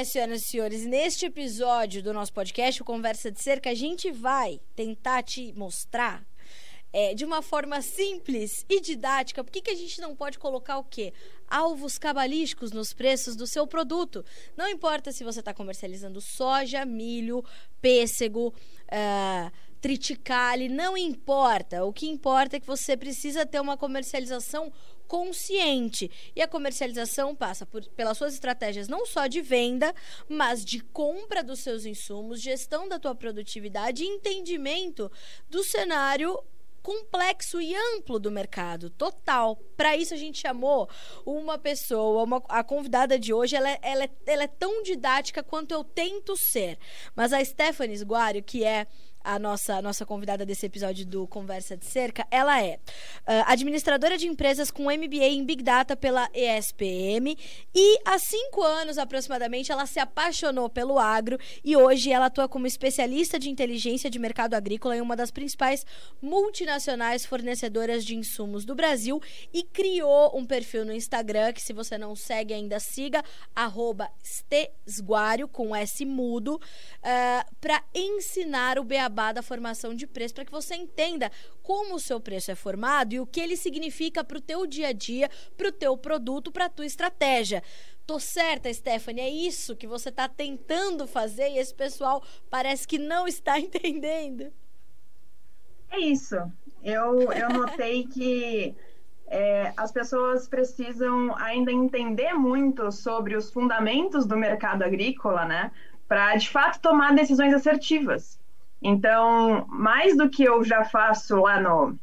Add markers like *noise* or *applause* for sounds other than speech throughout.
É, senhoras e senhores, neste episódio do nosso podcast, o Conversa de Cerca, a gente vai tentar te mostrar é, de uma forma simples e didática, por que, que a gente não pode colocar o quê? Alvos cabalísticos nos preços do seu produto. Não importa se você está comercializando soja, milho, pêssego, uh, triticale, não importa. O que importa é que você precisa ter uma comercialização consciente. E a comercialização passa por, pelas suas estratégias não só de venda, mas de compra dos seus insumos, gestão da tua produtividade e entendimento do cenário complexo e amplo do mercado, total. Para isso a gente chamou uma pessoa, uma, a convidada de hoje, ela, é, ela, é, ela é tão didática quanto eu tento ser. Mas a Stephanie Sguario, que é a nossa, a nossa convidada desse episódio do Conversa de Cerca, ela é uh, administradora de empresas com MBA em Big Data pela ESPM e há cinco anos aproximadamente ela se apaixonou pelo agro e hoje ela atua como especialista de inteligência de mercado agrícola em uma das principais multinacionais fornecedoras de insumos do Brasil e criou um perfil no Instagram que se você não segue ainda siga arroba com S mudo uh, ah, para ensinar o beabá beabá da formação de preço para que você entenda como o seu preço é formado e o que ele significa para o teu dia a dia, para o teu produto, para a tua estratégia. Tô certa, Stephanie? É isso que você está tentando fazer e esse pessoal parece que não está *laughs* entendendo. É isso. Eu, eu notei que é, as pessoas precisam ainda entender muito sobre os fundamentos do mercado agrícola, né? Para de fato tomar decisões assertivas. Então, mais do que eu já faço lá no,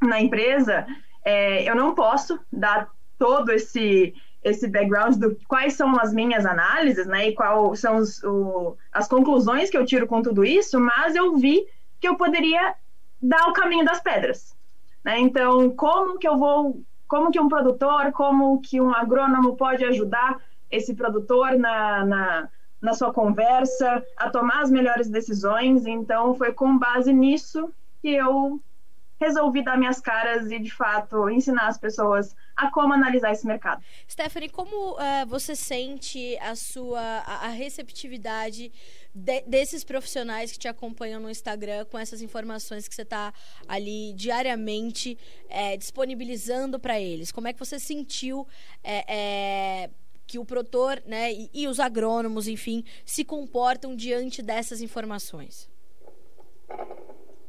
na empresa, é, eu não posso dar todo esse esse background do quais são as minhas análises, né, e quais são os, o, as conclusões que eu tiro com tudo isso, mas eu vi que eu poderia dar o caminho das pedras, né? Então, como que eu vou, como que um produtor, como que um agrônomo pode ajudar esse produtor na, na na sua conversa, a tomar as melhores decisões. Então, foi com base nisso que eu resolvi dar minhas caras e, de fato, ensinar as pessoas a como analisar esse mercado. Stephanie, como uh, você sente a sua a, a receptividade de, desses profissionais que te acompanham no Instagram com essas informações que você está ali diariamente é, disponibilizando para eles? Como é que você sentiu é, é, que o produtor né, e, e os agrônomos, enfim, se comportam diante dessas informações?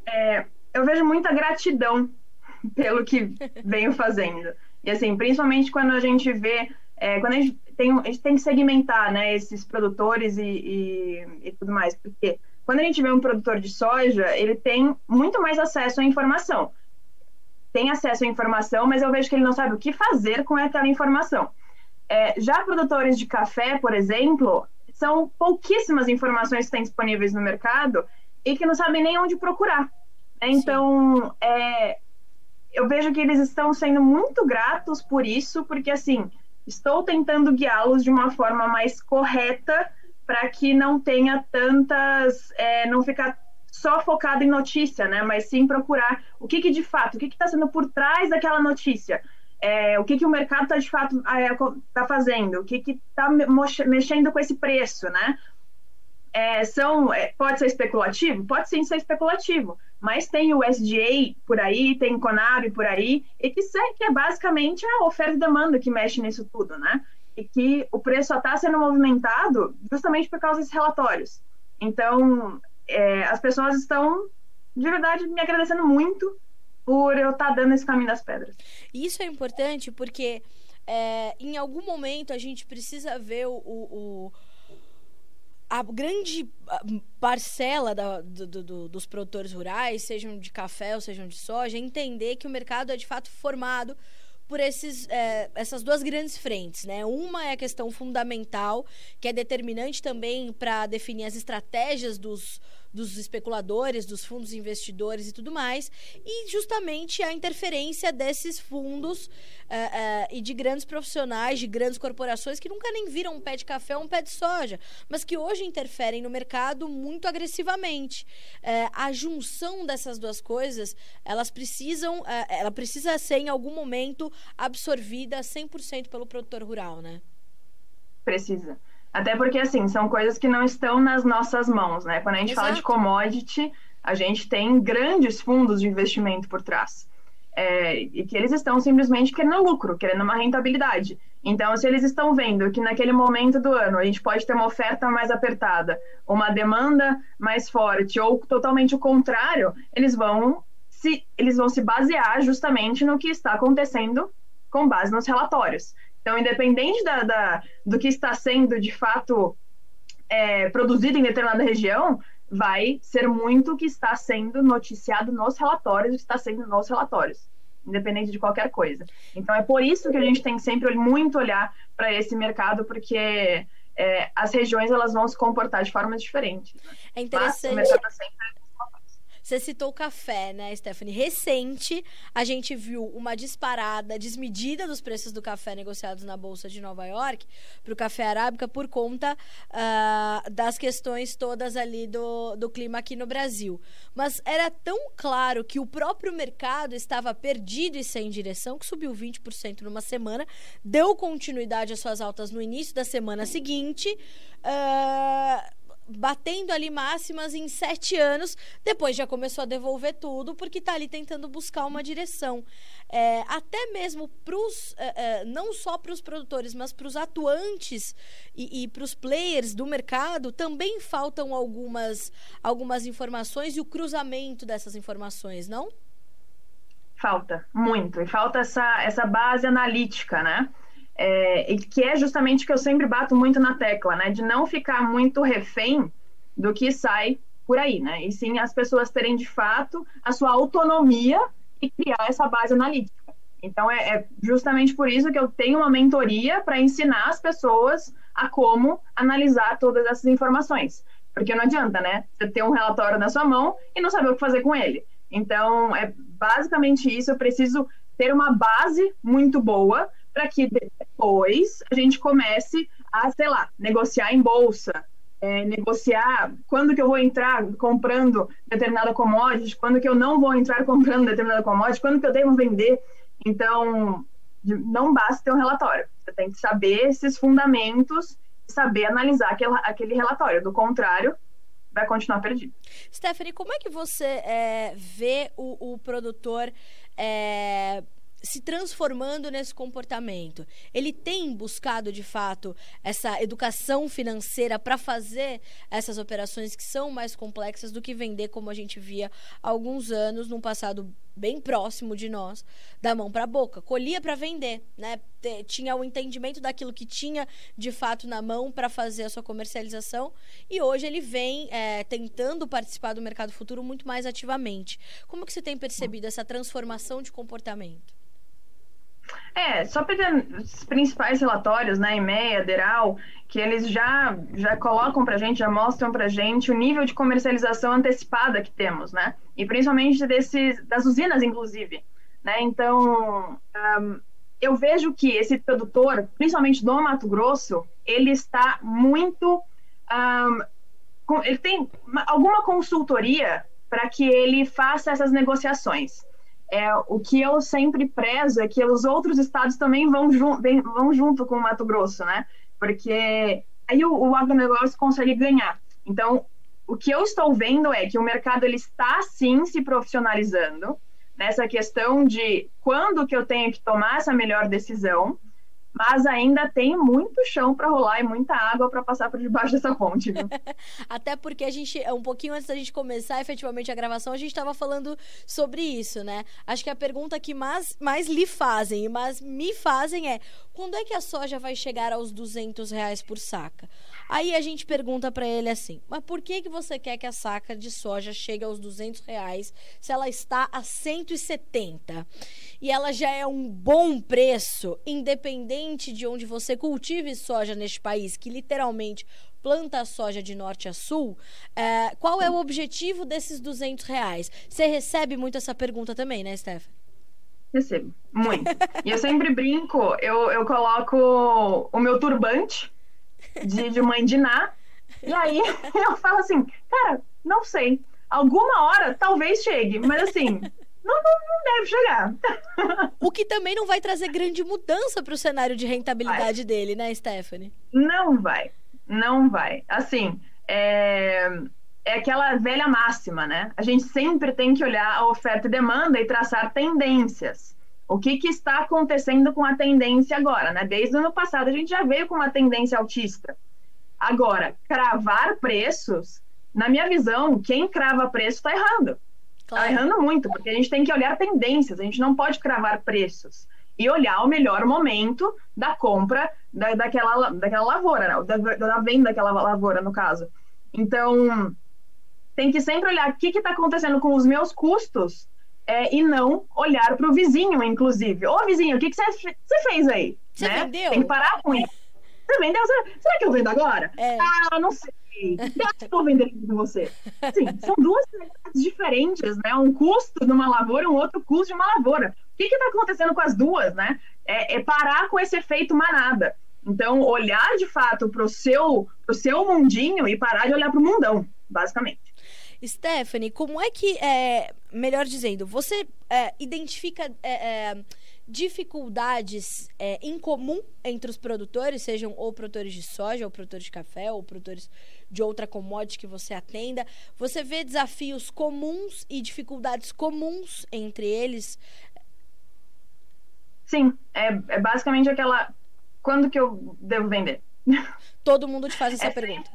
É, eu vejo muita gratidão *laughs* pelo que *laughs* venho fazendo. E assim, principalmente quando a gente vê, é, quando a gente, tem, a gente tem que segmentar né, esses produtores e, e, e, tudo mais, porque quando a gente vê um produtor de soja, ele tem muito mais acesso à informação. Tem acesso à informação, mas eu vejo que ele não sabe o que fazer com aquela informação. É, já produtores de café, por exemplo, são pouquíssimas informações que têm disponíveis no mercado e que não sabem nem onde procurar. Então, é, eu vejo que eles estão sendo muito gratos por isso, porque assim, estou tentando guiá-los de uma forma mais correta para que não tenha tantas, é, não ficar só focado em notícia, né? Mas sim procurar o que, que de fato, o que está sendo por trás daquela notícia é, o que, que o mercado está de fato está é, fazendo, o que está mexendo com esse preço, né? É, são, é, pode ser especulativo? Pode sim ser especulativo, mas tem o SDA por aí, tem Conab por aí, e que, que é basicamente a oferta e demanda que mexe nisso tudo, né? E que o preço só está sendo movimentado justamente por causa desses relatórios. Então, é, as pessoas estão, de verdade, me agradecendo muito por eu estar tá dando esse caminho das pedras. Isso é importante porque é, em algum momento a gente precisa ver o, o, o a grande parcela da, do, do, dos produtores rurais, sejam de café ou sejam de soja, entender que o mercado é de fato formado por esses, é, essas duas grandes frentes, né? Uma é a questão fundamental, que é determinante também para definir as estratégias dos, dos especuladores, dos fundos investidores e tudo mais, e justamente a interferência desses fundos uh, uh, e de grandes profissionais, de grandes corporações que nunca nem viram um pé de café ou um pé de soja, mas que hoje interferem no mercado muito agressivamente. Uh, a junção dessas duas coisas, elas precisam, ela precisa ser em algum momento absorvida 100% pelo produtor rural, né? Precisa. Até porque, assim, são coisas que não estão nas nossas mãos, né? Quando a gente Exato. fala de commodity, a gente tem grandes fundos de investimento por trás. É, e que eles estão simplesmente querendo lucro, querendo uma rentabilidade. Então, se eles estão vendo que naquele momento do ano a gente pode ter uma oferta mais apertada, uma demanda mais forte, ou totalmente o contrário, eles vão se, eles vão se basear justamente no que está acontecendo com base nos relatórios. Então, independente da, da do que está sendo de fato é, produzido em determinada região, vai ser muito o que está sendo noticiado nos relatórios, o que está sendo nos relatórios independente de qualquer coisa. Então é por isso que a gente tem sempre muito olhar para esse mercado, porque é, as regiões elas vão se comportar de formas diferentes. É interessante. Mas o mercado sempre você citou o café, né, Stephanie? Recente, a gente viu uma disparada desmedida dos preços do café negociados na Bolsa de Nova York para o café arábica por conta uh, das questões todas ali do, do clima aqui no Brasil. Mas era tão claro que o próprio mercado estava perdido e sem direção que subiu 20% numa semana, deu continuidade às suas altas no início da semana seguinte. Uh, batendo ali máximas em sete anos, depois já começou a devolver tudo, porque está ali tentando buscar uma direção. É, até mesmo para os, é, é, não só para os produtores, mas para os atuantes e, e para os players do mercado, também faltam algumas, algumas informações e o cruzamento dessas informações, não? Falta, muito. E falta essa, essa base analítica, né? É, que é justamente o que eu sempre bato muito na tecla, né? De não ficar muito refém do que sai por aí, né? E sim as pessoas terem de fato a sua autonomia e criar essa base analítica. Então é, é justamente por isso que eu tenho uma mentoria para ensinar as pessoas a como analisar todas essas informações. Porque não adianta, né? Você ter um relatório na sua mão e não saber o que fazer com ele. Então, é basicamente isso. Eu preciso ter uma base muito boa para que depois a gente comece a, sei lá, negociar em bolsa, é, negociar quando que eu vou entrar comprando determinada commodity, quando que eu não vou entrar *laughs* comprando determinada commodity, quando que eu devo vender. Então, não basta ter um relatório. Você tem que saber esses fundamentos, saber analisar aquele, aquele relatório. Do contrário, vai continuar perdido. Stephanie, como é que você é, vê o, o produtor é, se transformando nesse comportamento. Ele tem buscado, de fato, essa educação financeira para fazer essas operações que são mais complexas do que vender, como a gente via há alguns anos, num passado bem próximo de nós, da mão para a boca. Colhia para vender, né? Tinha o entendimento daquilo que tinha de fato na mão para fazer a sua comercialização e hoje ele vem é, tentando participar do mercado futuro muito mais ativamente. Como que você tem percebido essa transformação de comportamento? É, só pegando os principais relatórios, né, EMEA, DERAL, que eles já, já colocam para gente, já mostram para gente o nível de comercialização antecipada que temos, né? E principalmente desses, das usinas, inclusive. Né? Então, um, eu vejo que esse produtor, principalmente do Mato Grosso, ele está muito... Um, com, ele tem alguma consultoria para que ele faça essas negociações é, o que eu sempre prezo é que os outros estados também vão, jun vão junto com o Mato Grosso, né? Porque aí o, o agronegócio consegue ganhar. Então, o que eu estou vendo é que o mercado ele está sim se profissionalizando nessa questão de quando que eu tenho que tomar essa melhor decisão mas ainda tem muito chão para rolar e muita água para passar por debaixo dessa ponte. Viu? *laughs* Até porque a gente, um pouquinho antes da gente começar efetivamente a gravação, a gente estava falando sobre isso, né? Acho que a pergunta que mais, mais lhe fazem e mais me fazem é: quando é que a soja vai chegar aos 200 reais por saca? Aí a gente pergunta para ele assim: mas por que, que você quer que a saca de soja chegue aos 200 reais se ela está a 170? E ela já é um bom preço, independente de onde você cultive soja neste país, que literalmente planta soja de norte a sul, é, qual é o objetivo desses 200 reais? Você recebe muito essa pergunta também, né, Stephanie? Recebo, muito. e eu sempre brinco, eu, eu coloco o meu turbante de, de mãe de Ná. E aí *laughs* eu falo assim, cara, não sei. Alguma hora talvez chegue, mas assim, não, não, não, deve chegar. O que também não vai trazer grande mudança para o cenário de rentabilidade vai. dele, né, Stephanie? Não vai. Não vai. Assim, é, é aquela velha máxima, né? A gente sempre tem que olhar a oferta e demanda e traçar tendências. O que, que está acontecendo com a tendência agora, né? Desde o ano passado a gente já veio com uma tendência altista. Agora, cravar preços, na minha visão, quem crava preço está errando. Claro. errando muito, porque a gente tem que olhar tendências, a gente não pode cravar preços. E olhar o melhor momento da compra da, daquela, daquela lavoura, né? da, da venda daquela lavoura, no caso. Então, tem que sempre olhar o que está acontecendo com os meus custos é, e não olhar para o vizinho, inclusive. Ô, vizinho, o que, que você, fez aí? Você né? vendeu? Tem que parar com isso. Você vendeu? Será, será que eu vendo agora? É. Ah, não sei. Eu vou vender com você. Assim, são duas realidades diferentes, né? Um custo de uma lavoura e um outro custo de uma lavoura. O que está acontecendo com as duas, né? É, é, parar com esse efeito manada. Então, olhar de fato para o seu, pro seu mundinho e parar de olhar para o mundão, basicamente. Stephanie, como é que, é, melhor dizendo, você é, identifica é, é dificuldades é, em comum entre os produtores, sejam ou produtores de soja, ou produtores de café, ou produtores de outra commodity que você atenda? Você vê desafios comuns e dificuldades comuns entre eles? Sim, é, é basicamente aquela. Quando que eu devo vender? *laughs* Todo mundo te faz essa é pergunta.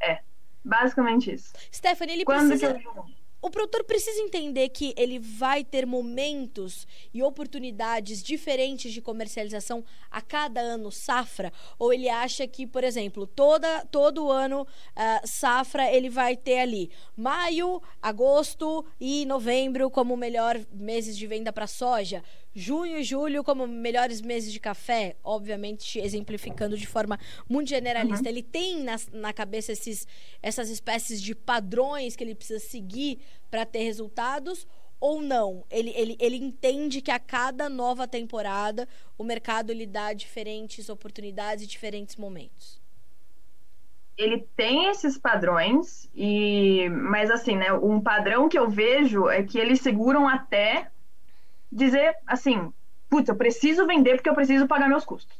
É, basicamente isso. Stephanie, ele Quando precisa... Que eu o produtor precisa entender que ele vai ter momentos e oportunidades diferentes de comercialização a cada ano safra? Ou ele acha que, por exemplo, toda, todo ano uh, safra ele vai ter ali maio, agosto e novembro como melhor meses de venda para soja? Junho e julho como melhores meses de café, obviamente exemplificando de forma muito generalista. Uhum. Ele tem na, na cabeça esses, essas espécies de padrões que ele precisa seguir para ter resultados ou não? Ele, ele, ele entende que a cada nova temporada o mercado lhe dá diferentes oportunidades e diferentes momentos. Ele tem esses padrões, e mas assim, né? Um padrão que eu vejo é que eles seguram até dizer assim, putz, eu preciso vender porque eu preciso pagar meus custos.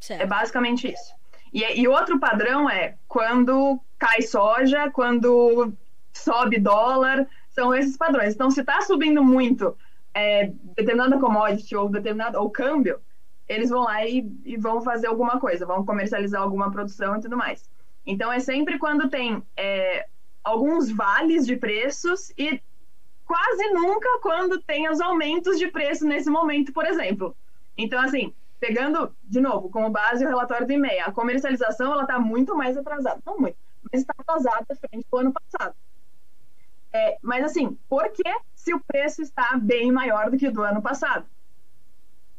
Certo. É basicamente isso. E, e outro padrão é quando cai soja, quando sobe dólar, são esses padrões. Então, se está subindo muito é, determinada commodity ou determinado ou câmbio, eles vão lá e, e, vão fazer alguma coisa, vão comercializar alguma produção e tudo mais. Então, é sempre quando tem é, alguns vales de preços e quase nunca quando tem os aumentos de preço nesse momento, por exemplo. Então, assim, pegando, de novo, como base o relatório do IMEA, a comercialização ela está muito mais atrasada. Não muito, mas está atrasada frente ao ano passado. É, mas, assim, por que se o preço está bem maior do que o do ano passado?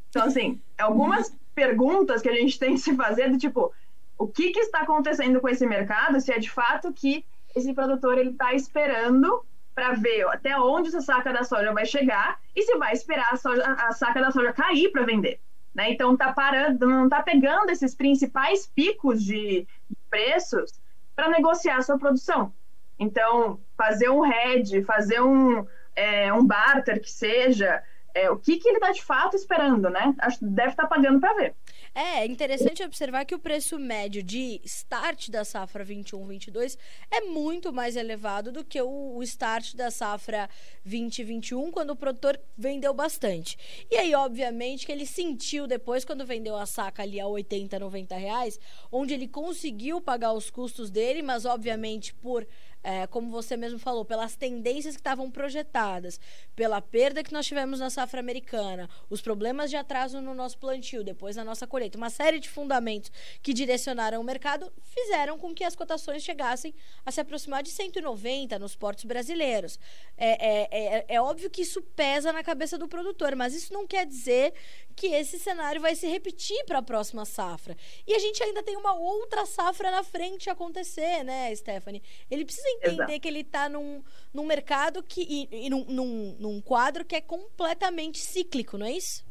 Então, assim, algumas perguntas que a gente tem que se fazer do tipo, o que, que está acontecendo com esse mercado se é de fato que esse produtor ele está esperando para ver até onde essa saca da soja vai chegar e se vai esperar a, soja, a saca da soja cair para vender. Né? Então tá parando, não está pegando esses principais picos de, de preços para negociar a sua produção. Então, fazer um hedge, fazer um, é, um barter que seja, é, o que, que ele está de fato esperando, né? Deve estar tá pagando para ver. É, é interessante observar que o preço médio de start da safra 21-22 é muito mais elevado do que o, start da safra 2021, quando o produtor vendeu bastante. E aí, obviamente, que ele sentiu depois, quando vendeu a saca ali a 80, 90 reais, onde ele conseguiu pagar os custos dele, mas obviamente por é, como você mesmo falou, pelas tendências que estavam projetadas, pela perda que nós tivemos na safra americana, os problemas de atraso no nosso plantio, depois na nossa colheita, uma série de fundamentos que direcionaram o mercado, fizeram com que as cotações chegassem a se aproximar de 190 nos portos brasileiros. É, é, é, é óbvio que isso pesa na cabeça do produtor, mas isso não quer dizer que esse cenário vai se repetir para a próxima safra. E a gente ainda tem uma outra safra na frente acontecer, né, Stephanie? Ele precisa entender Exato. que ele está num, num mercado que, e, e num, num, num quadro que é completamente cíclico, não é isso?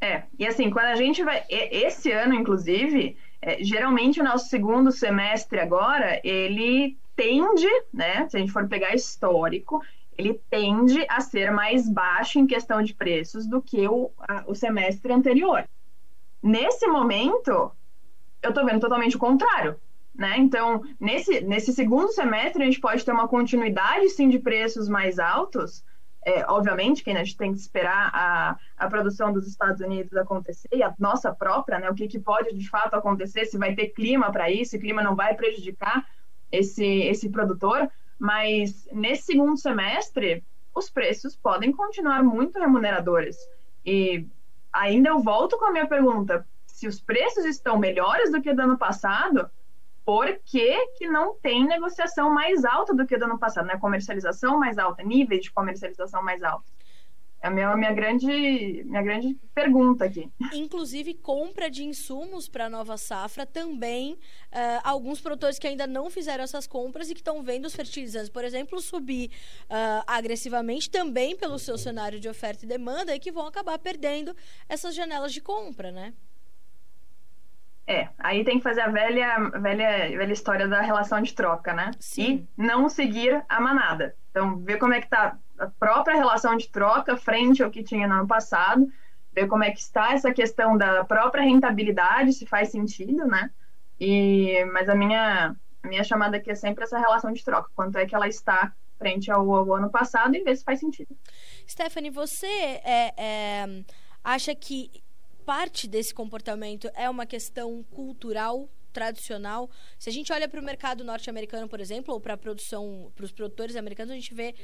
É, e assim, quando a gente vai. Esse ano, inclusive, é, geralmente o nosso segundo semestre agora, ele tende, né? Se a gente for pegar histórico, ele tende a ser mais baixo em questão de preços do que o, a, o semestre anterior. Nesse momento, eu estou vendo totalmente o contrário. Né? Então, nesse, nesse segundo semestre, a gente pode ter uma continuidade, sim, de preços mais altos, é, obviamente que a gente tem que esperar a, a produção dos Estados Unidos acontecer e a nossa própria, né, o que, que pode de fato acontecer, se vai ter clima para isso, se o clima não vai prejudicar esse, esse produtor, mas nesse segundo semestre, os preços podem continuar muito remuneradores. E ainda eu volto com a minha pergunta: se os preços estão melhores do que do ano passado, por que, que não tem negociação mais alta do que do ano passado, né? Comercialização mais alta, níveis de comercialização mais altos. É a minha, minha, grande, minha grande pergunta aqui. Inclusive, compra de insumos para a nova safra também. Uh, alguns produtores que ainda não fizeram essas compras e que estão vendo os fertilizantes, por exemplo, subir uh, agressivamente também pelo seu cenário de oferta e demanda e que vão acabar perdendo essas janelas de compra, né? É, aí tem que fazer a velha, velha, velha história da relação de troca, né? Sim. E não seguir a manada. Então, ver como é que está a própria relação de troca frente ao que tinha no ano passado, ver como é que está essa questão da própria rentabilidade, se faz sentido, né? E, mas a minha, a minha chamada aqui é sempre essa relação de troca, quanto é que ela está frente ao, ao ano passado e ver se faz sentido. Stephanie, você é, é, acha que parte desse comportamento é uma questão cultural tradicional. Se a gente olha para o mercado norte-americano, por exemplo, ou para a produção, para os produtores americanos, a gente vê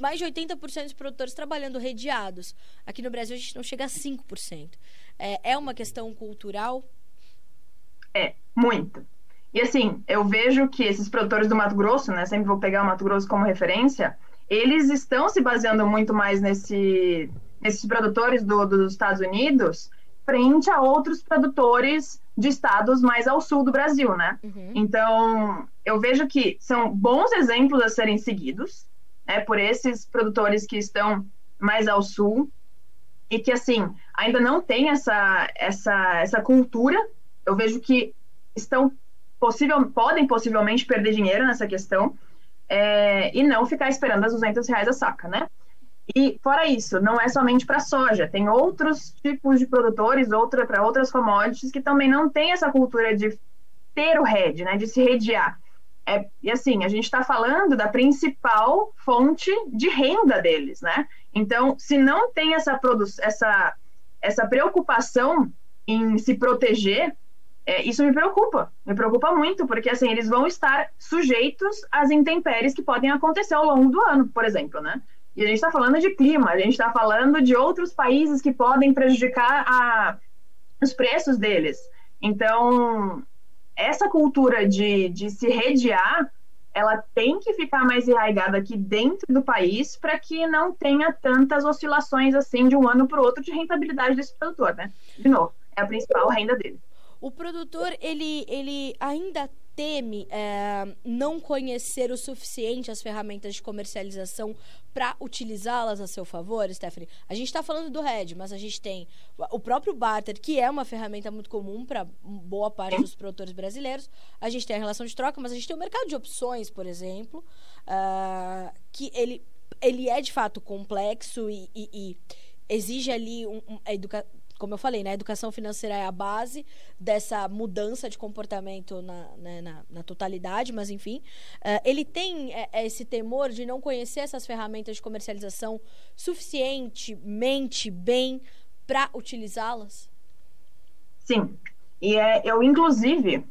mais de 80% dos produtores trabalhando redeados. Aqui no Brasil a gente não chega a 5%. É, é uma questão cultural? É, muito. E assim, eu vejo que esses produtores do Mato Grosso, né, sempre vou pegar o Mato Grosso como referência, eles estão se baseando muito mais nesse, nesses produtores do, dos Estados Unidos frente a outros produtores de estados mais ao sul do Brasil, né? Uhum. Então, eu vejo que são bons exemplos a serem seguidos, né, por esses produtores que estão mais ao sul e que, assim, ainda não tem essa, essa, essa cultura. Eu vejo que estão possível, podem possivelmente perder dinheiro nessa questão é, e não ficar esperando as 200 reais a saca, né? E fora isso, não é somente para soja, tem outros tipos de produtores, outra para outras commodities que também não tem essa cultura de ter o head, né, de se redear. É, e assim, a gente está falando da principal fonte de renda deles, né? Então, se não tem essa, essa, essa preocupação em se proteger, é, isso me preocupa, me preocupa muito, porque assim, eles vão estar sujeitos às intempéries que podem acontecer ao longo do ano, por exemplo, né? E a gente está falando de clima, a gente está falando de outros países que podem prejudicar a, os preços deles. Então, essa cultura de, de se redear, ela tem que ficar mais enraigada aqui dentro do país para que não tenha tantas oscilações assim de um ano para o outro de rentabilidade desse produtor, né? De novo, é a principal renda dele. O produtor, ele, ele ainda teme é, não conhecer o suficiente as ferramentas de comercialização para utilizá-las a seu favor, Stephanie? A gente está falando do Red, mas a gente tem o próprio barter, que é uma ferramenta muito comum para boa parte dos produtores brasileiros. A gente tem a relação de troca, mas a gente tem o mercado de opções, por exemplo, uh, que ele, ele é de fato complexo e, e, e exige ali um, um, educa como eu falei, né, a educação financeira é a base dessa mudança de comportamento na, né, na, na, totalidade, mas enfim, uh, ele tem é, esse temor de não conhecer essas ferramentas de comercialização suficientemente bem para utilizá-las? Sim, e é, eu inclusive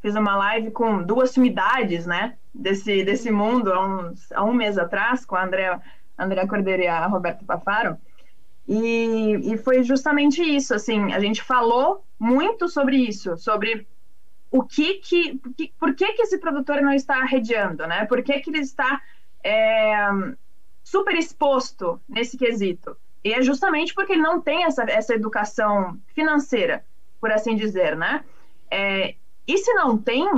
fiz uma live com duas sumidades, né, desse, desse mundo há, uns, há um mês atrás, com a Andrea, Andrea Cordeiro e a Roberta Pafaro, e, e foi justamente isso, assim, a gente falou muito sobre isso, sobre o que que, por que que esse produtor não está arrediando, né? Por que que ele está é, super exposto nesse quesito? E é justamente porque ele não tem essa, essa educação financeira, por assim dizer, né? É, e se não tem,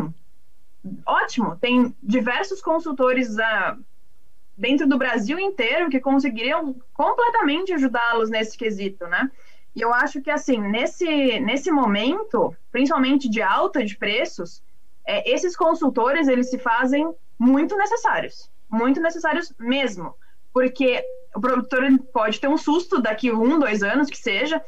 ótimo, tem diversos consultores ah, dentro do Brasil inteiro que conseguiriam completamente ajudá-los nesse quesito, né? E eu acho que, assim, nesse, nesse momento, principalmente de alta de preços, é, esses consultores, eles se fazem muito necessários. Muito necessários mesmo. Porque o produtor pode ter um susto daqui um, dois anos, que seja,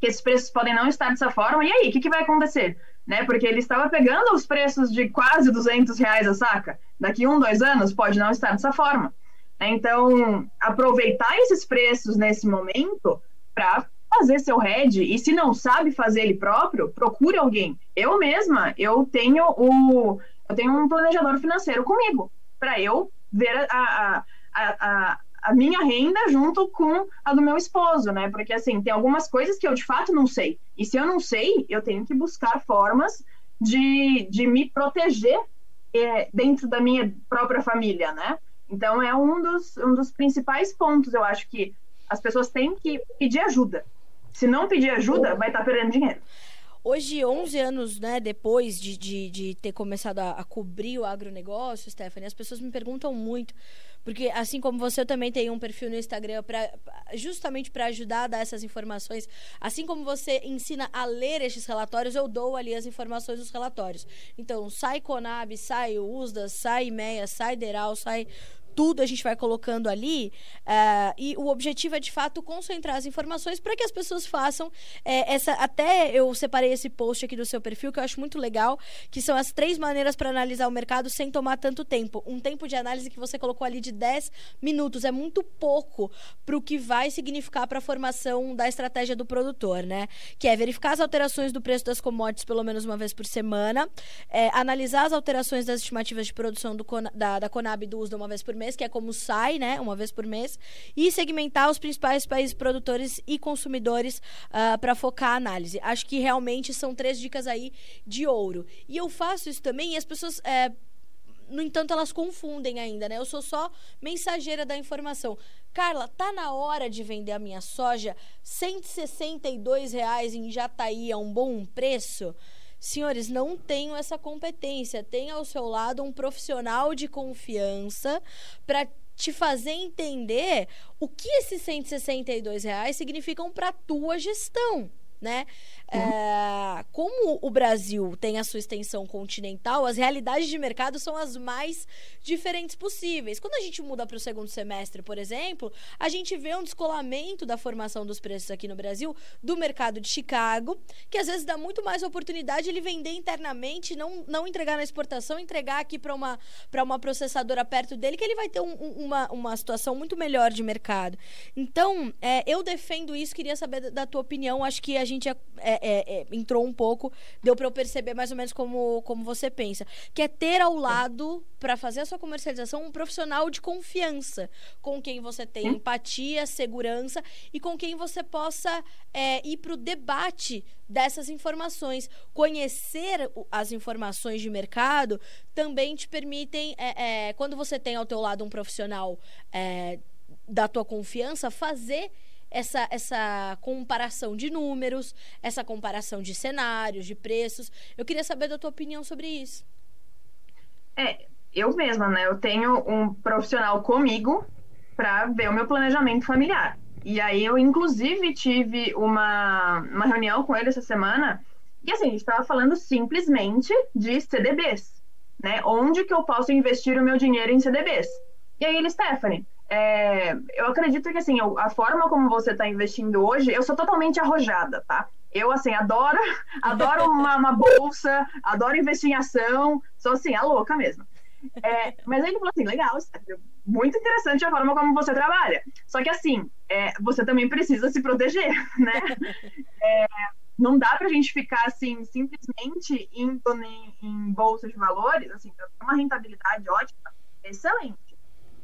que esses preços podem não estar dessa forma. E aí, o que, que vai acontecer? né? Porque ele estava pegando os preços de quase 200 reais a saca. Daqui um, dois anos pode não estar dessa forma. Né? Então, aproveitar esses preços nesse momento para fazer seu head e se não sabe fazer ele próprio, procure alguém. Eu mesma, eu tenho o eu tenho um planejador financeiro comigo para eu ver a, a, a, a, minha renda junto com a do meu esposo, né? Porque assim, tem algumas coisas que eu de fato não sei. E se eu não sei, eu tenho que buscar formas de, de me proteger é, dentro da minha própria família, né? Então é um dos, um dos principais pontos, eu acho que as pessoas têm que pedir ajuda. Se não pedir ajuda, vai estar tá perdendo dinheiro. Hoje, 11 anos né, depois de, de, de ter começado a, a, cobrir o agronegócio, Stephanie, as pessoas me perguntam muito. Porque, assim como você, eu também tenho um perfil no Instagram pra, justamente para ajudar a dar essas informações. Assim como você ensina a ler estes relatórios, eu dou ali as informações dos relatórios. Então, sai Conab, sai USDA, sai MEA, sai DERAL, sai tudo a gente vai colocando ali. Uh, e o objetivo é, de fato, concentrar as informações para que as pessoas façam é, essa. Até eu separei esse post aqui do seu perfil, que eu acho muito legal, que são as três maneiras para analisar o mercado sem tomar tanto tempo. Um tempo de análise que você colocou ali de 10 minutos. É muito pouco para o que vai significar para a formação da estratégia do produtor, né? Que é verificar as alterações do preço das commodities pelo menos uma vez por semana, é, analisar as alterações das estimativas de produção do, da, da Conab do USDA uma vez por mês, que é como sai, né, uma vez por mês, e segmentar os principais países produtores e consumidores uh, ah, para focar a análise. Acho que realmente são três dicas aí de ouro. E eu faço isso também e as pessoas. É, no entanto, elas confundem ainda, né? Eu sou só mensageira da informação. Carla, tá na hora de vender a minha soja? R$ reais em Jataí é um bom preço? Senhores, não tenho essa competência. Tenha ao seu lado um profissional de confiança para te fazer entender o que esses 162 reais significam para a tua gestão né? Uhum. É, como o Brasil tem a sua extensão continental, as realidades de mercado são as mais diferentes possíveis. Quando a gente muda para o segundo semestre, por exemplo, a gente vê um descolamento da formação dos preços aqui no Brasil do mercado de Chicago, que às vezes dá muito mais oportunidade de ele vender internamente, não, não entregar na exportação, entregar aqui para uma, uma processadora perto dele, que ele vai ter um, uma, uma situação muito melhor de mercado. Então, é, eu defendo isso, queria saber da, da tua opinião. Acho que a gente é, é, é, entrou um pouco, deu para eu perceber mais ou menos como, como você pensa. Que é ter ao lado, para fazer a sua comercialização, um profissional de confiança, com quem você tem hum? empatia, segurança e com quem você possa é, ir para o debate dessas informações. Conhecer as informações de mercado também te permitem, é, é, quando você tem ao teu lado um profissional é, da tua confiança, fazer essa, essa comparação de números, essa comparação de cenários, de preços. Eu queria saber da tua opinião sobre isso. É, eu mesma, né? Eu tenho um profissional comigo para ver o meu planejamento familiar. E aí eu, inclusive, tive uma, uma reunião com ele essa semana e, assim, a gente estava falando simplesmente de CDBs, né? Onde que eu posso investir o meu dinheiro em CDBs? E aí ele, Stephanie, é, eu acredito que, assim, a forma como você está investindo hoje, eu sou totalmente arrojada, tá? Eu, assim, adoro, *laughs* adoro uma, uma bolsa, adoro investir em ação, sou, assim, a louca mesmo. É, mas ele falou assim, legal, muito interessante a forma como você trabalha. Só que, assim, é, você também precisa se proteger, *laughs* né? É, não dá para a gente ficar, assim, simplesmente indo em, em bolsas de valores, assim, uma rentabilidade ótima, excelente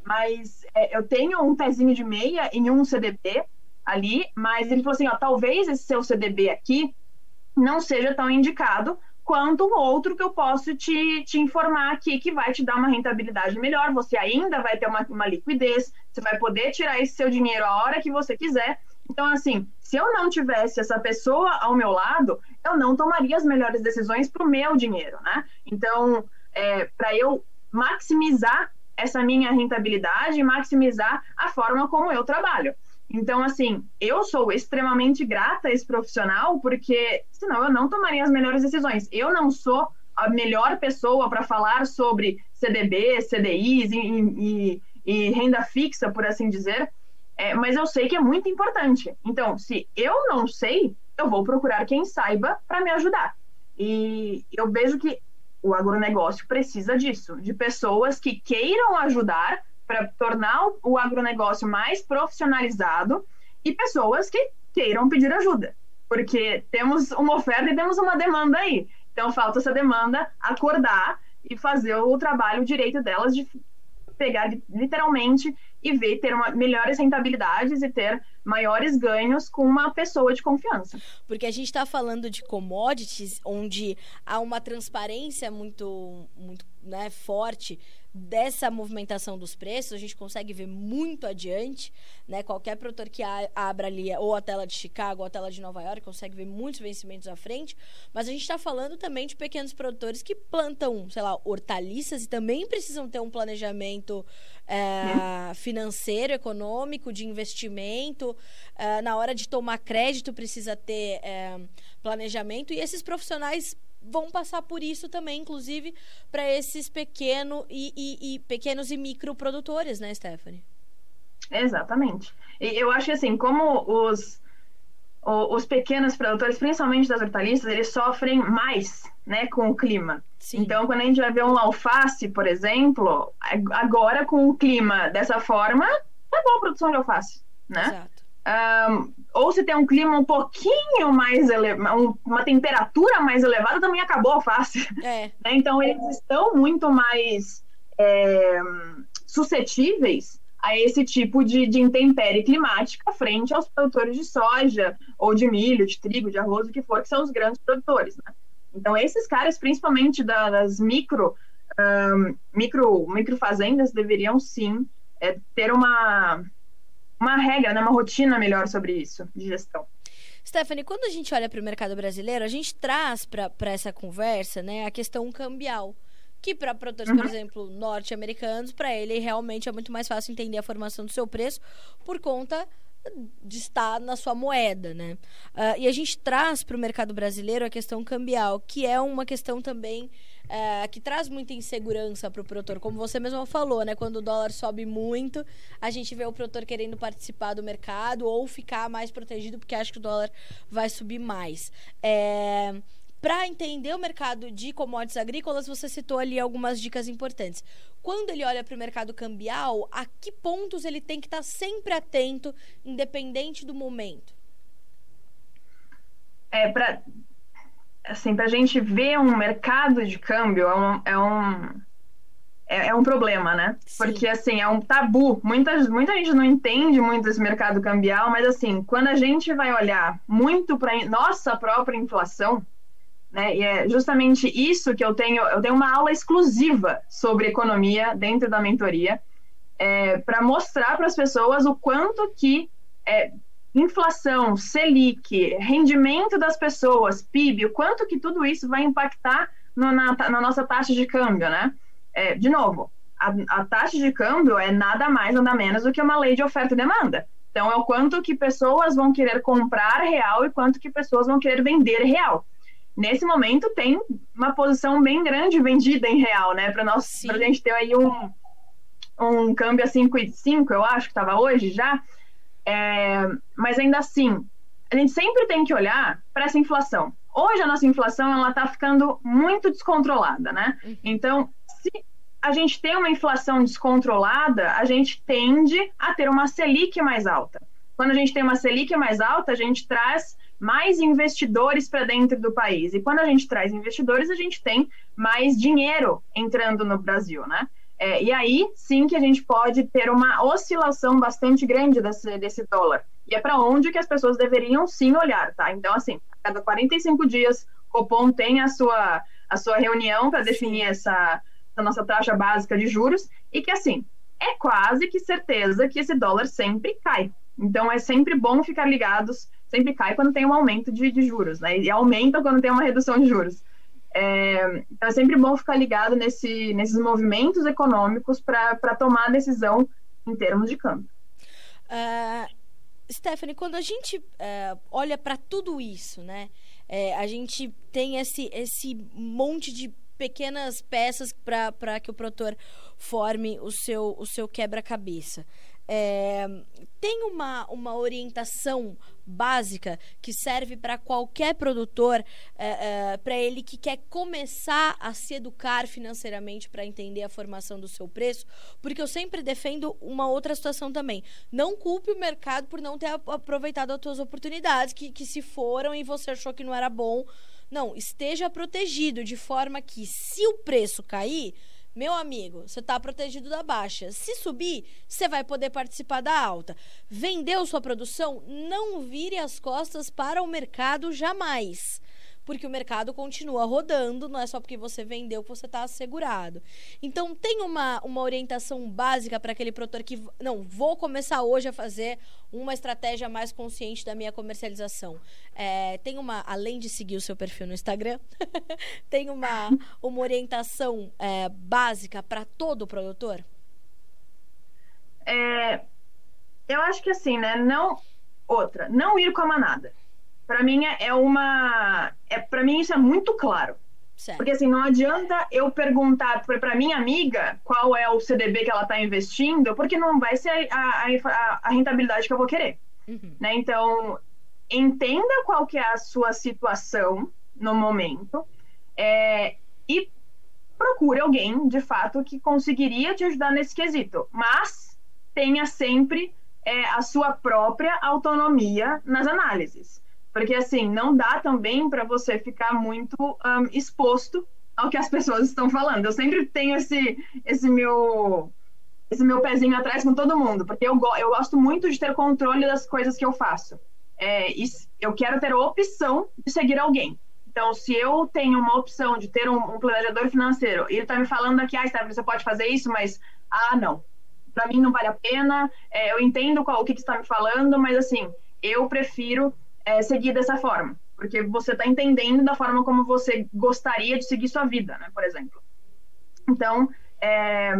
mas é, eu tenho um pezinho de meia em um CDB ali, mas ele falou assim, ó, talvez esse seu CDB aqui não seja tão indicado quanto o outro que eu posso te, te informar aqui, que vai te dar uma rentabilidade melhor, você ainda vai ter uma, uma liquidez, você vai poder tirar esse seu dinheiro a hora que você quiser. Então, assim, se eu não tivesse essa pessoa ao meu lado, eu não tomaria as melhores decisões para o meu dinheiro, né? Então, é, para eu maximizar essa minha rentabilidade e maximizar a forma como eu trabalho. Então, assim, eu sou extremamente grata a esse profissional, porque senão eu não tomaria as melhores decisões. Eu não sou a melhor pessoa para falar sobre CDB, CDIs e, e, e, renda fixa, por assim dizer, é, mas eu sei que é muito importante. Então, se eu não sei, eu vou procurar quem saiba para me ajudar. E eu vejo que o agronegócio precisa disso, de pessoas que queiram ajudar para tornar o agronegócio mais profissionalizado e pessoas que queiram pedir ajuda, porque temos uma oferta e temos uma demanda aí. Então falta essa demanda acordar e fazer o trabalho direito delas de pegar literalmente e ver ter uma, melhores rentabilidades e ter maiores ganhos com uma pessoa de confiança. Porque a gente está falando de commodities onde há uma transparência muito, muito né, forte dessa movimentação dos preços, a gente consegue ver muito adiante, né? Qualquer produtor que abra ali ou a tela de Chicago ou a tela de Nova York consegue ver muitos vencimentos à frente, mas a gente está falando também de pequenos produtores que plantam, sei lá, hortaliças e também precisam ter um planejamento é, financeiro, econômico, de investimento. É, na hora de tomar crédito precisa ter é, planejamento e esses profissionais vão passar por isso também, inclusive, para esses pequeno e, e, e, pequenos e microprodutores, né, Stephanie? Exatamente. E eu acho que assim, como os, os pequenos produtores, principalmente das hortaliças, eles sofrem mais né, com o clima. Sim. Então, quando a gente vai ver um alface, por exemplo, agora com o clima dessa forma, tá bom a produção de alface, né? Exato. Um, ou se tem um clima um pouquinho mais elevado, uma temperatura mais elevada, também acabou a alface. É. *laughs* Né? Então, eles estão muito mais é, suscetíveis a esse tipo de, de intempérie climática frente aos produtores de soja, ou de milho, de trigo, de arroz, o que for, que são os grandes produtores. Né? Então, esses caras, principalmente das micro, um, micro, micro fazendas, deveriam sim é, ter uma uma regra, né, uma rotina melhor sobre isso, de gestão. Stephanie, quando a gente olha para o mercado brasileiro, a gente traz para essa conversa né, a questão cambial. Que para produtores, uhum. por exemplo, norte-americanos, para ele realmente é muito mais fácil entender a formação do seu preço por conta de estar na sua moeda, né? Uh, e a gente traz para o mercado brasileiro a questão cambial, que é uma questão também é, que traz muita insegurança para o produtor. Como você mesmo falou, né? Quando o dólar sobe muito, a gente vê o produtor querendo participar do mercado ou ficar mais protegido porque acha que o dólar vai subir mais. É, para entender o mercado de commodities agrícolas, você citou ali algumas dicas importantes. Quando ele olha para o mercado cambial, a que pontos ele tem que estar tá sempre atento, independente do momento? É, para assim, a gente ver um mercado de câmbio é um, é um, é, é um problema, né? Sim. Porque, assim, é um tabu. Muita, muita gente não entende muito esse mercado cambial, mas, assim, quando a gente vai olhar muito para nossa própria inflação, né? E é justamente isso que eu tenho. Eu tenho uma aula exclusiva sobre economia dentro da mentoria, é, para mostrar para as pessoas o quanto que é, inflação, Selic, rendimento das pessoas, PIB, o quanto que tudo isso vai impactar no, na, na, nossa taxa de câmbio, né? É, de novo, a, a, taxa de câmbio é nada mais, nada menos do que uma lei de oferta e demanda. Então, é o quanto que pessoas vão querer comprar real e quanto que pessoas vão querer vender real. Nesse momento, tem uma posição bem grande vendida em real, né? Para a gente ter aí um, um câmbio a 5,5, eu acho que estava hoje já. É, mas ainda assim, a gente sempre tem que olhar para essa inflação. Hoje a nossa inflação ela está ficando muito descontrolada, né? Uhum. Então, se a gente tem uma inflação descontrolada, a gente tende a ter uma Selic mais alta. Quando a gente tem uma Selic mais alta, a gente traz mais investidores para dentro do país. E quando a gente traz investidores, a gente tem mais dinheiro entrando no Brasil, né? É, e aí sim que a gente pode ter uma oscilação bastante grande desse, desse dólar. E é para onde que as pessoas deveriam sim olhar, tá? Então, assim, a cada 45 dias, o Copom tem a sua, a sua reunião para definir essa, essa nossa taxa básica de juros e que, assim, é quase que certeza que esse dólar sempre cai. Então, é sempre bom ficar ligados, sempre cai quando tem um aumento de, de juros, né? E aumenta quando tem uma redução de juros. É, então é sempre bom ficar ligado nesse, nesses movimentos econômicos para tomar decisão em termos de câmbio. Uh, Stephanie, quando a gente uh, olha para tudo isso, né, é, a gente tem esse, esse monte de pequenas peças para que o produtor forme o seu, o seu quebra-cabeça. É, tem uma, uma orientação básica que serve para qualquer produtor, é, é, para ele que quer começar a se educar financeiramente para entender a formação do seu preço, porque eu sempre defendo uma outra situação também. Não culpe o mercado por não ter aproveitado as suas oportunidades, que, que se foram e você achou que não era bom. Não, esteja protegido de forma que, se o preço cair, meu amigo, você está protegido da baixa. Se subir, você vai poder participar da alta. Vendeu sua produção? Não vire as costas para o mercado jamais porque o mercado continua rodando, não é só porque você vendeu que você está assegurado. Então, tem uma, uma orientação básica para aquele produtor que, não, vou começar hoje a fazer uma estratégia mais consciente da minha comercialização. É, tem uma, além de seguir o seu perfil no Instagram, *laughs* tem uma, uma orientação é, básica para todo produtor? É, eu acho que assim, né? Não. Outra, não ir com a manada para mim é, é uma é para mim isso é muito claro. Certo. porque assim não adianta eu perguntar para minha amiga qual é o CDB que ela está investindo porque não vai ser a, a, a rentabilidade que eu vou querer. Uhum. né? Então entenda qual que é a sua situação no momento é, e procure alguém de fato que conseguiria te ajudar nesse quesito. Mas tenha sempre é, a sua própria autonomia nas análises porque, assim, não dá também para você ficar muito um, exposto ao que as pessoas estão falando. Eu sempre tenho esse, esse meu esse meu pezinho atrás com todo mundo, porque eu, eu gosto muito de ter controle das coisas que eu faço. É, eu quero ter a opção de seguir alguém. Então, se eu tenho uma opção de ter um, um planejador financeiro e ele está me falando aqui, ah, Stephanie, você pode fazer isso, mas, ah, não, para mim não vale a pena, é, eu entendo qual, o que, que você está me falando, mas, assim, eu prefiro é, seguir dessa forma, porque você está entendendo da forma como você gostaria de seguir sua vida, né, por exemplo. Então, é,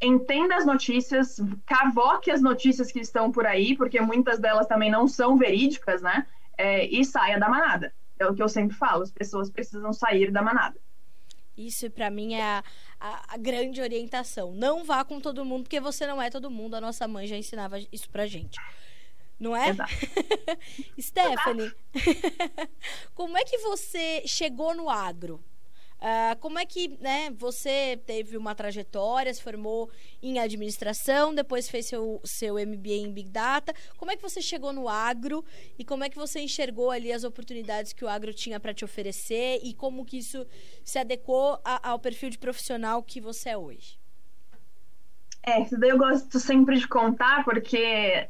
entenda as notícias, cavoque as notícias que estão por aí, porque muitas delas também não são verídicas, né, é, e saia da manada. É o que eu sempre falo, as pessoas precisam sair da manada. Isso, para mim, é a, a, a, grande orientação. Não vá com todo mundo, porque você não é todo mundo. A nossa mãe já ensinava isso pra gente. Não é? *laughs* Stephanie, *laughs* como é que você chegou no agro? Uh, como é que né, você teve uma trajetória, se formou em administração, depois fez seu, seu MBA em Big Data. Como é que você chegou no agro e como é que você enxergou ali as oportunidades que o agro tinha para te oferecer e como que isso se adequou a, ao perfil de profissional que você é hoje? É, isso daí eu gosto sempre de contar, porque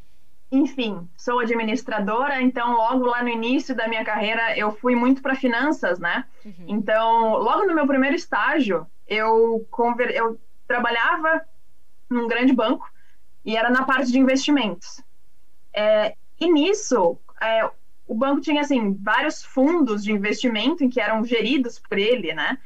enfim, sou administradora, então logo lá no início da minha carreira eu fui muito para finanças, né? Uhum. Então, logo no meu primeiro estágio, eu, conver... eu trabalhava num grande banco e era na parte de investimentos. É, e nisso, é, o banco tinha assim vários fundos de investimento em que eram geridos por ele, né?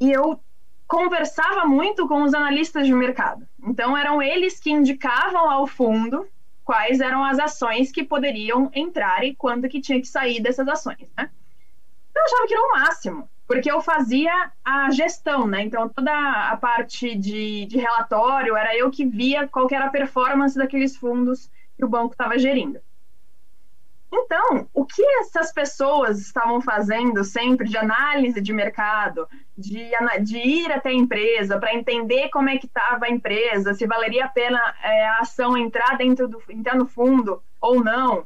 E eu conversava muito com os analistas de mercado. Então eram eles que indicavam ao fundo quais eram as ações que poderiam entrar e quando que tinha que sair dessas ações, né? Eu achava que era o máximo, porque eu fazia a gestão, né? Então, toda a parte de, de relatório era eu que via qual que era a performance daqueles fundos que o banco estava gerindo. Então, o que essas pessoas estavam fazendo sempre de análise de mercado, de, de ir até a empresa para entender como é que estava a empresa, se valeria a pena é, a ação entrar dentro do entrar no fundo ou não,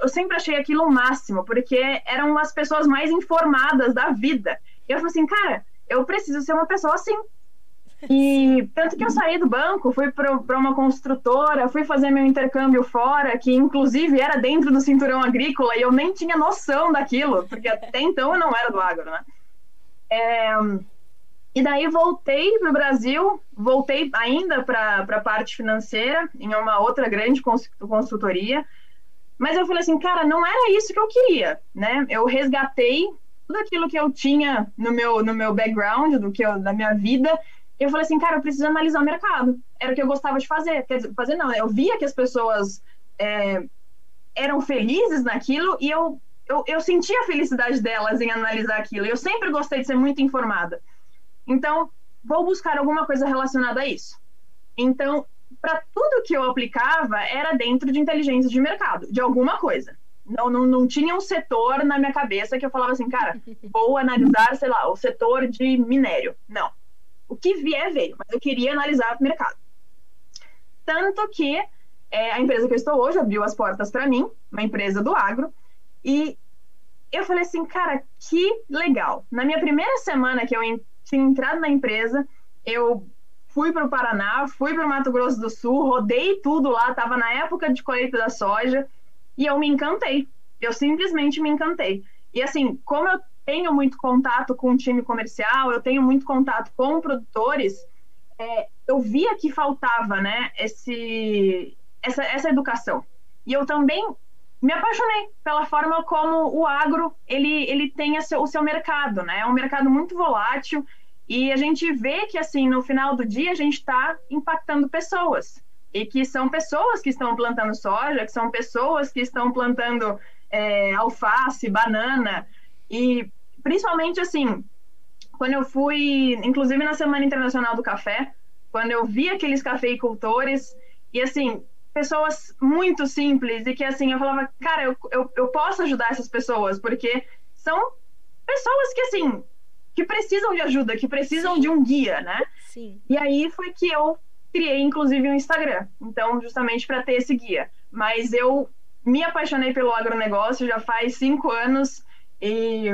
eu sempre achei aquilo o máximo, porque eram as pessoas mais informadas da vida. E eu falei assim, cara, eu preciso ser uma pessoa assim. E tanto que eu saí do banco, fui para uma construtora, fui fazer meu intercâmbio fora, que inclusive era dentro do cinturão agrícola, e eu nem tinha noção daquilo, porque até então eu não era do agro, né? É, e daí voltei para o Brasil, voltei ainda para a parte financeira, em uma outra grande consultoria, mas eu falei assim, cara, não era isso que eu queria, né? Eu resgatei tudo aquilo que eu tinha no meu, no meu background, do que eu, da minha vida, eu falei assim, cara, eu preciso analisar o mercado. Era o que eu gostava de fazer. Quer dizer, fazer não, eu via que as pessoas é, eram felizes naquilo e eu, eu, eu sentia a felicidade delas em analisar aquilo. Eu sempre gostei de ser muito informada. Então, vou buscar alguma coisa relacionada a isso. Então, para tudo que eu aplicava era dentro de inteligência de mercado, de alguma coisa. Não, não, não tinha um setor na minha cabeça que eu falava assim, cara, vou analisar, sei lá, o setor de minério. Não. O que vier, veio, mas eu queria analisar o mercado. Tanto que é, a empresa que eu estou hoje abriu as portas para mim, uma empresa do agro, e eu falei assim, cara, que legal. Na minha primeira semana que eu tinha entrado na empresa, eu fui para o Paraná, fui para o Mato Grosso do Sul, rodei tudo lá, estava na época de colheita da soja, e eu me encantei. Eu simplesmente me encantei. E assim, como eu tenho muito contato com o time comercial, eu tenho muito contato com produtores, é, eu via que faltava, né, esse, essa, essa educação. E eu também me apaixonei pela forma como o agro ele, ele tem seu, o seu mercado, né? É um mercado muito volátil e a gente vê que assim no final do dia a gente está impactando pessoas e que são pessoas que estão plantando soja, que são pessoas que estão plantando é, alface, banana e principalmente assim quando eu fui, inclusive na Semana Internacional do Café, quando eu vi aqueles cafeicultores e assim pessoas muito simples e que assim eu falava cara eu, eu, eu posso ajudar essas pessoas porque são pessoas que assim que precisam de ajuda, que precisam de um guia, né? Sim. E aí foi que eu criei, inclusive, um Instagram. Então, justamente para ter esse guia. Mas eu me apaixonei pelo agronegócio já faz cinco anos e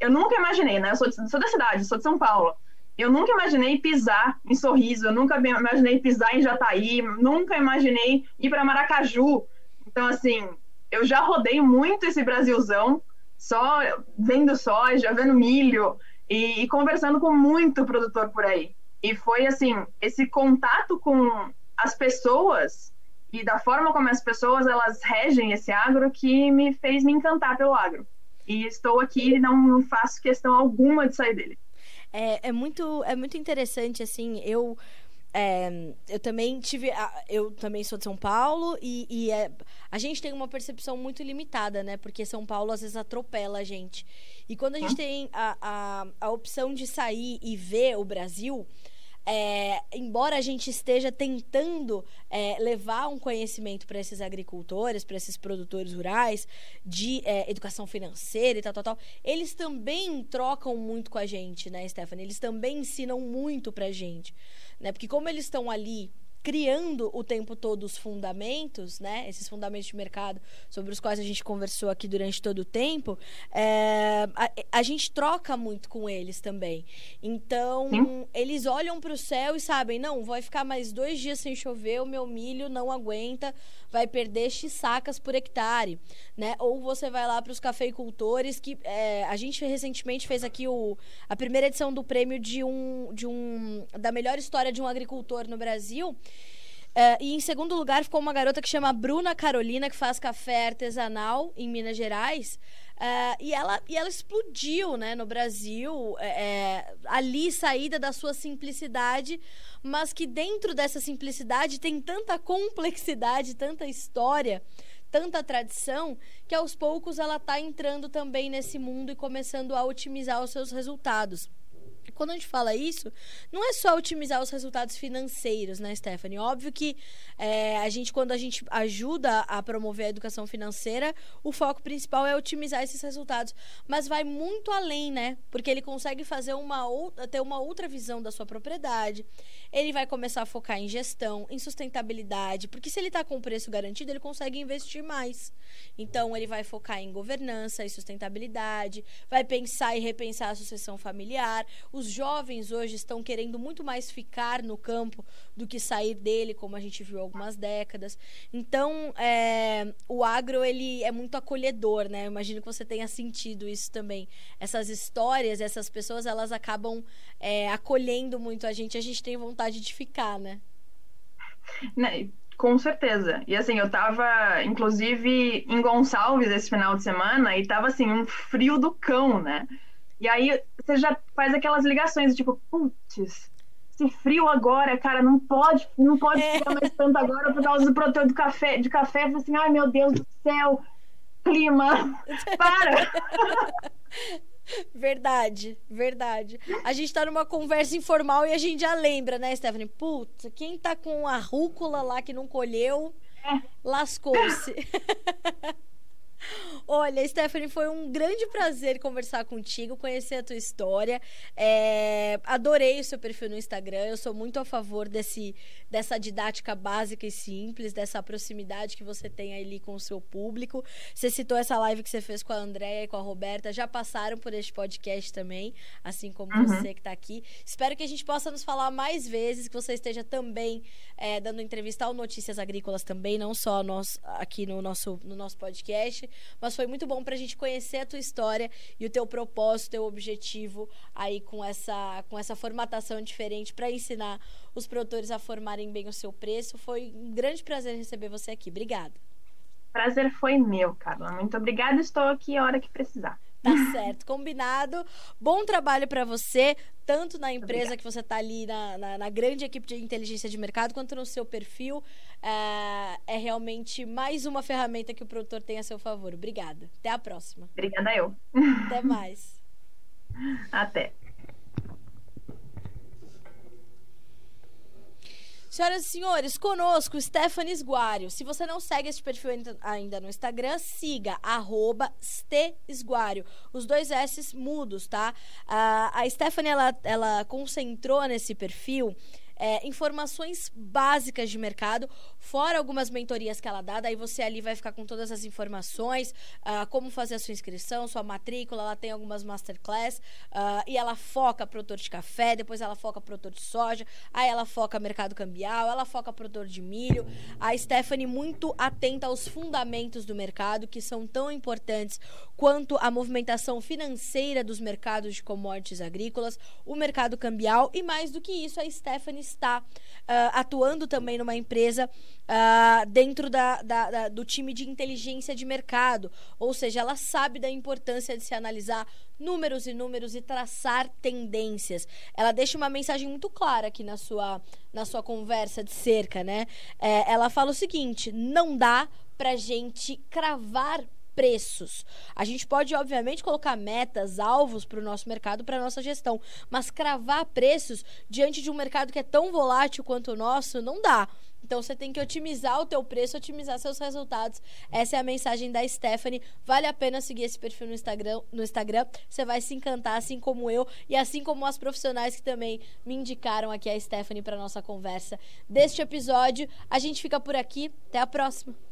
eu nunca imaginei, né? Eu sou, de, sou da cidade, sou de São Paulo. Eu nunca imaginei pisar em Sorriso, eu nunca imaginei pisar em Jataí, nunca imaginei ir para Maracaju. Então, assim, eu já rodei muito esse Brasilzão, só vendo soja, vendo milho e, e conversando com muito produtor por aí. E foi assim, esse contato com as pessoas e da forma como as pessoas elas regem esse agro que me fez me encantar pelo agro. E estou aqui e não faço questão alguma de sair dele. É, é, muito, é muito interessante, assim, eu é, eu também tive. Eu também sou de São Paulo e, e é, a gente tem uma percepção muito limitada, né? Porque São Paulo às vezes atropela a gente. E quando a gente tem a, a, a opção de sair e ver o Brasil. É, embora a gente esteja tentando é, levar um conhecimento para esses agricultores, para esses produtores rurais, de é, educação financeira e tal, tal, tal, eles também trocam muito com a gente, né, Stephanie? Eles também ensinam muito para a gente né? Porque como eles estão ali criando o tempo todo os fundamentos, né? Esses fundamentos de mercado sobre os quais a gente conversou aqui durante todo o tempo, é, a, a, gente troca muito com eles também. Então, Sim. eles olham para o céu e sabem, não, vai ficar mais dois dias sem chover, o meu milho não aguenta, vai perder X sacas por hectare, né? Ou você vai lá para os cafeicultores que é, a gente recentemente fez aqui o, a primeira edição do prêmio de um, de um da melhor história de um agricultor no Brasil. Uh, e em segundo lugar ficou uma garota que chama Bruna Carolina, que faz café artesanal em Minas Gerais. Uh, e, ela, e ela explodiu né, no Brasil, é, ali saída da sua simplicidade, mas que dentro dessa simplicidade tem tanta complexidade, tanta história, tanta tradição, que aos poucos ela está entrando também nesse mundo e começando a otimizar os seus resultados quando a gente fala isso, não é só otimizar os resultados financeiros, né, Stephanie? Óbvio que é, a gente, quando a gente ajuda a promover a educação financeira, o foco principal é otimizar esses resultados. Mas vai muito além, né? Porque ele consegue fazer uma ter uma outra visão da sua propriedade. Ele vai começar a focar em gestão, em sustentabilidade, porque se ele está com o preço garantido, ele consegue investir mais. Então, ele vai focar em governança e sustentabilidade, vai pensar e repensar a sucessão familiar. Os jovens hoje estão querendo muito mais ficar no campo do que sair dele, como a gente viu há algumas décadas. Então, é, o agro ele é muito acolhedor, né? Eu imagino que você tenha sentido isso também. Essas histórias, essas pessoas, elas acabam é, acolhendo muito a gente. A gente tem vontade de ficar, né? né? Com certeza. E assim, eu tava, inclusive, em Gonçalves esse final de semana e tava assim, um frio do cão, né? E aí você já faz aquelas ligações, tipo, putz, esse frio agora, cara, não pode, não pode é. ficar mais tanto agora por causa do produtor do café, de café. Assim, ai meu Deus do céu, clima, *laughs* para! Verdade, verdade. A gente tá numa conversa informal e a gente já lembra, né, Stephanie? Putz, quem tá com a rúcula lá que não colheu, é. lascou-se. *laughs* Olha, Stephanie, foi um grande prazer conversar contigo, conhecer a tua história. É, adorei o seu perfil no Instagram. Eu sou muito a favor desse, dessa didática básica e simples, dessa proximidade que você tem ali com o seu público. Você citou essa live que você fez com a Andréia e com a Roberta, já passaram por este podcast também, assim como uhum. você que está aqui. Espero que a gente possa nos falar mais vezes, que você esteja também é, dando entrevista ao Notícias Agrícolas também, não só nós aqui no nosso, no nosso podcast mas foi muito bom para a gente conhecer a tua história e o teu propósito, teu objetivo aí com essa, com essa formatação diferente para ensinar os produtores a formarem bem o seu preço. Foi um grande prazer receber você aqui. Obrigada. Prazer foi meu, Carla. Muito obrigada. Estou aqui a hora que precisar. Tá certo, combinado. Bom trabalho para você, tanto na empresa que você está ali, na, na, na, grande equipe de inteligência de mercado, quanto no seu perfil. É, é, realmente mais uma ferramenta que o produtor tem a seu favor. Obrigada. Até a próxima. Obrigada eu. Até mais. Até. Senhoras e senhores, conosco Stephanie Esguário. Se você não segue esse perfil ainda no Instagram, siga, arroba Esguário. Os dois S mudos, tá? a Stephanie, ela, ela concentrou nesse perfil é, informações básicas de mercado, fora algumas mentorias que ela dá, daí você ali vai ficar com todas as informações, uh, como fazer a sua inscrição, sua matrícula, ela tem algumas masterclass, uh, e ela foca produtor de café, depois ela foca produtor de soja, aí ela foca mercado cambial, ela foca produtor de milho. A Stephanie muito atenta aos fundamentos do mercado, que são tão importantes quanto a movimentação financeira dos mercados de commodities agrícolas, o mercado cambial e mais do que isso, a Stephanie está uh, atuando também numa empresa uh, dentro da, da, da, do time de inteligência de mercado. Ou seja, ela sabe da importância de se analisar números e números e traçar tendências. Ela deixa uma mensagem muito clara aqui na sua, na sua conversa de cerca, né? É, ela fala o seguinte: não dá para gente cravar preços. A gente pode, obviamente, colocar metas, alvos para o nosso mercado, para a nossa gestão, mas cravar preços diante de um mercado que é tão volátil quanto o nosso, não dá. Então você tem que otimizar o teu preço, otimizar seus resultados. Essa é a mensagem da Stephanie. Vale a pena seguir esse perfil no Instagram, no Instagram. Você vai se encantar assim como eu e assim como as profissionais que também me indicaram aqui a Stephanie para nossa conversa deste episódio. A gente fica por aqui. Até a próxima.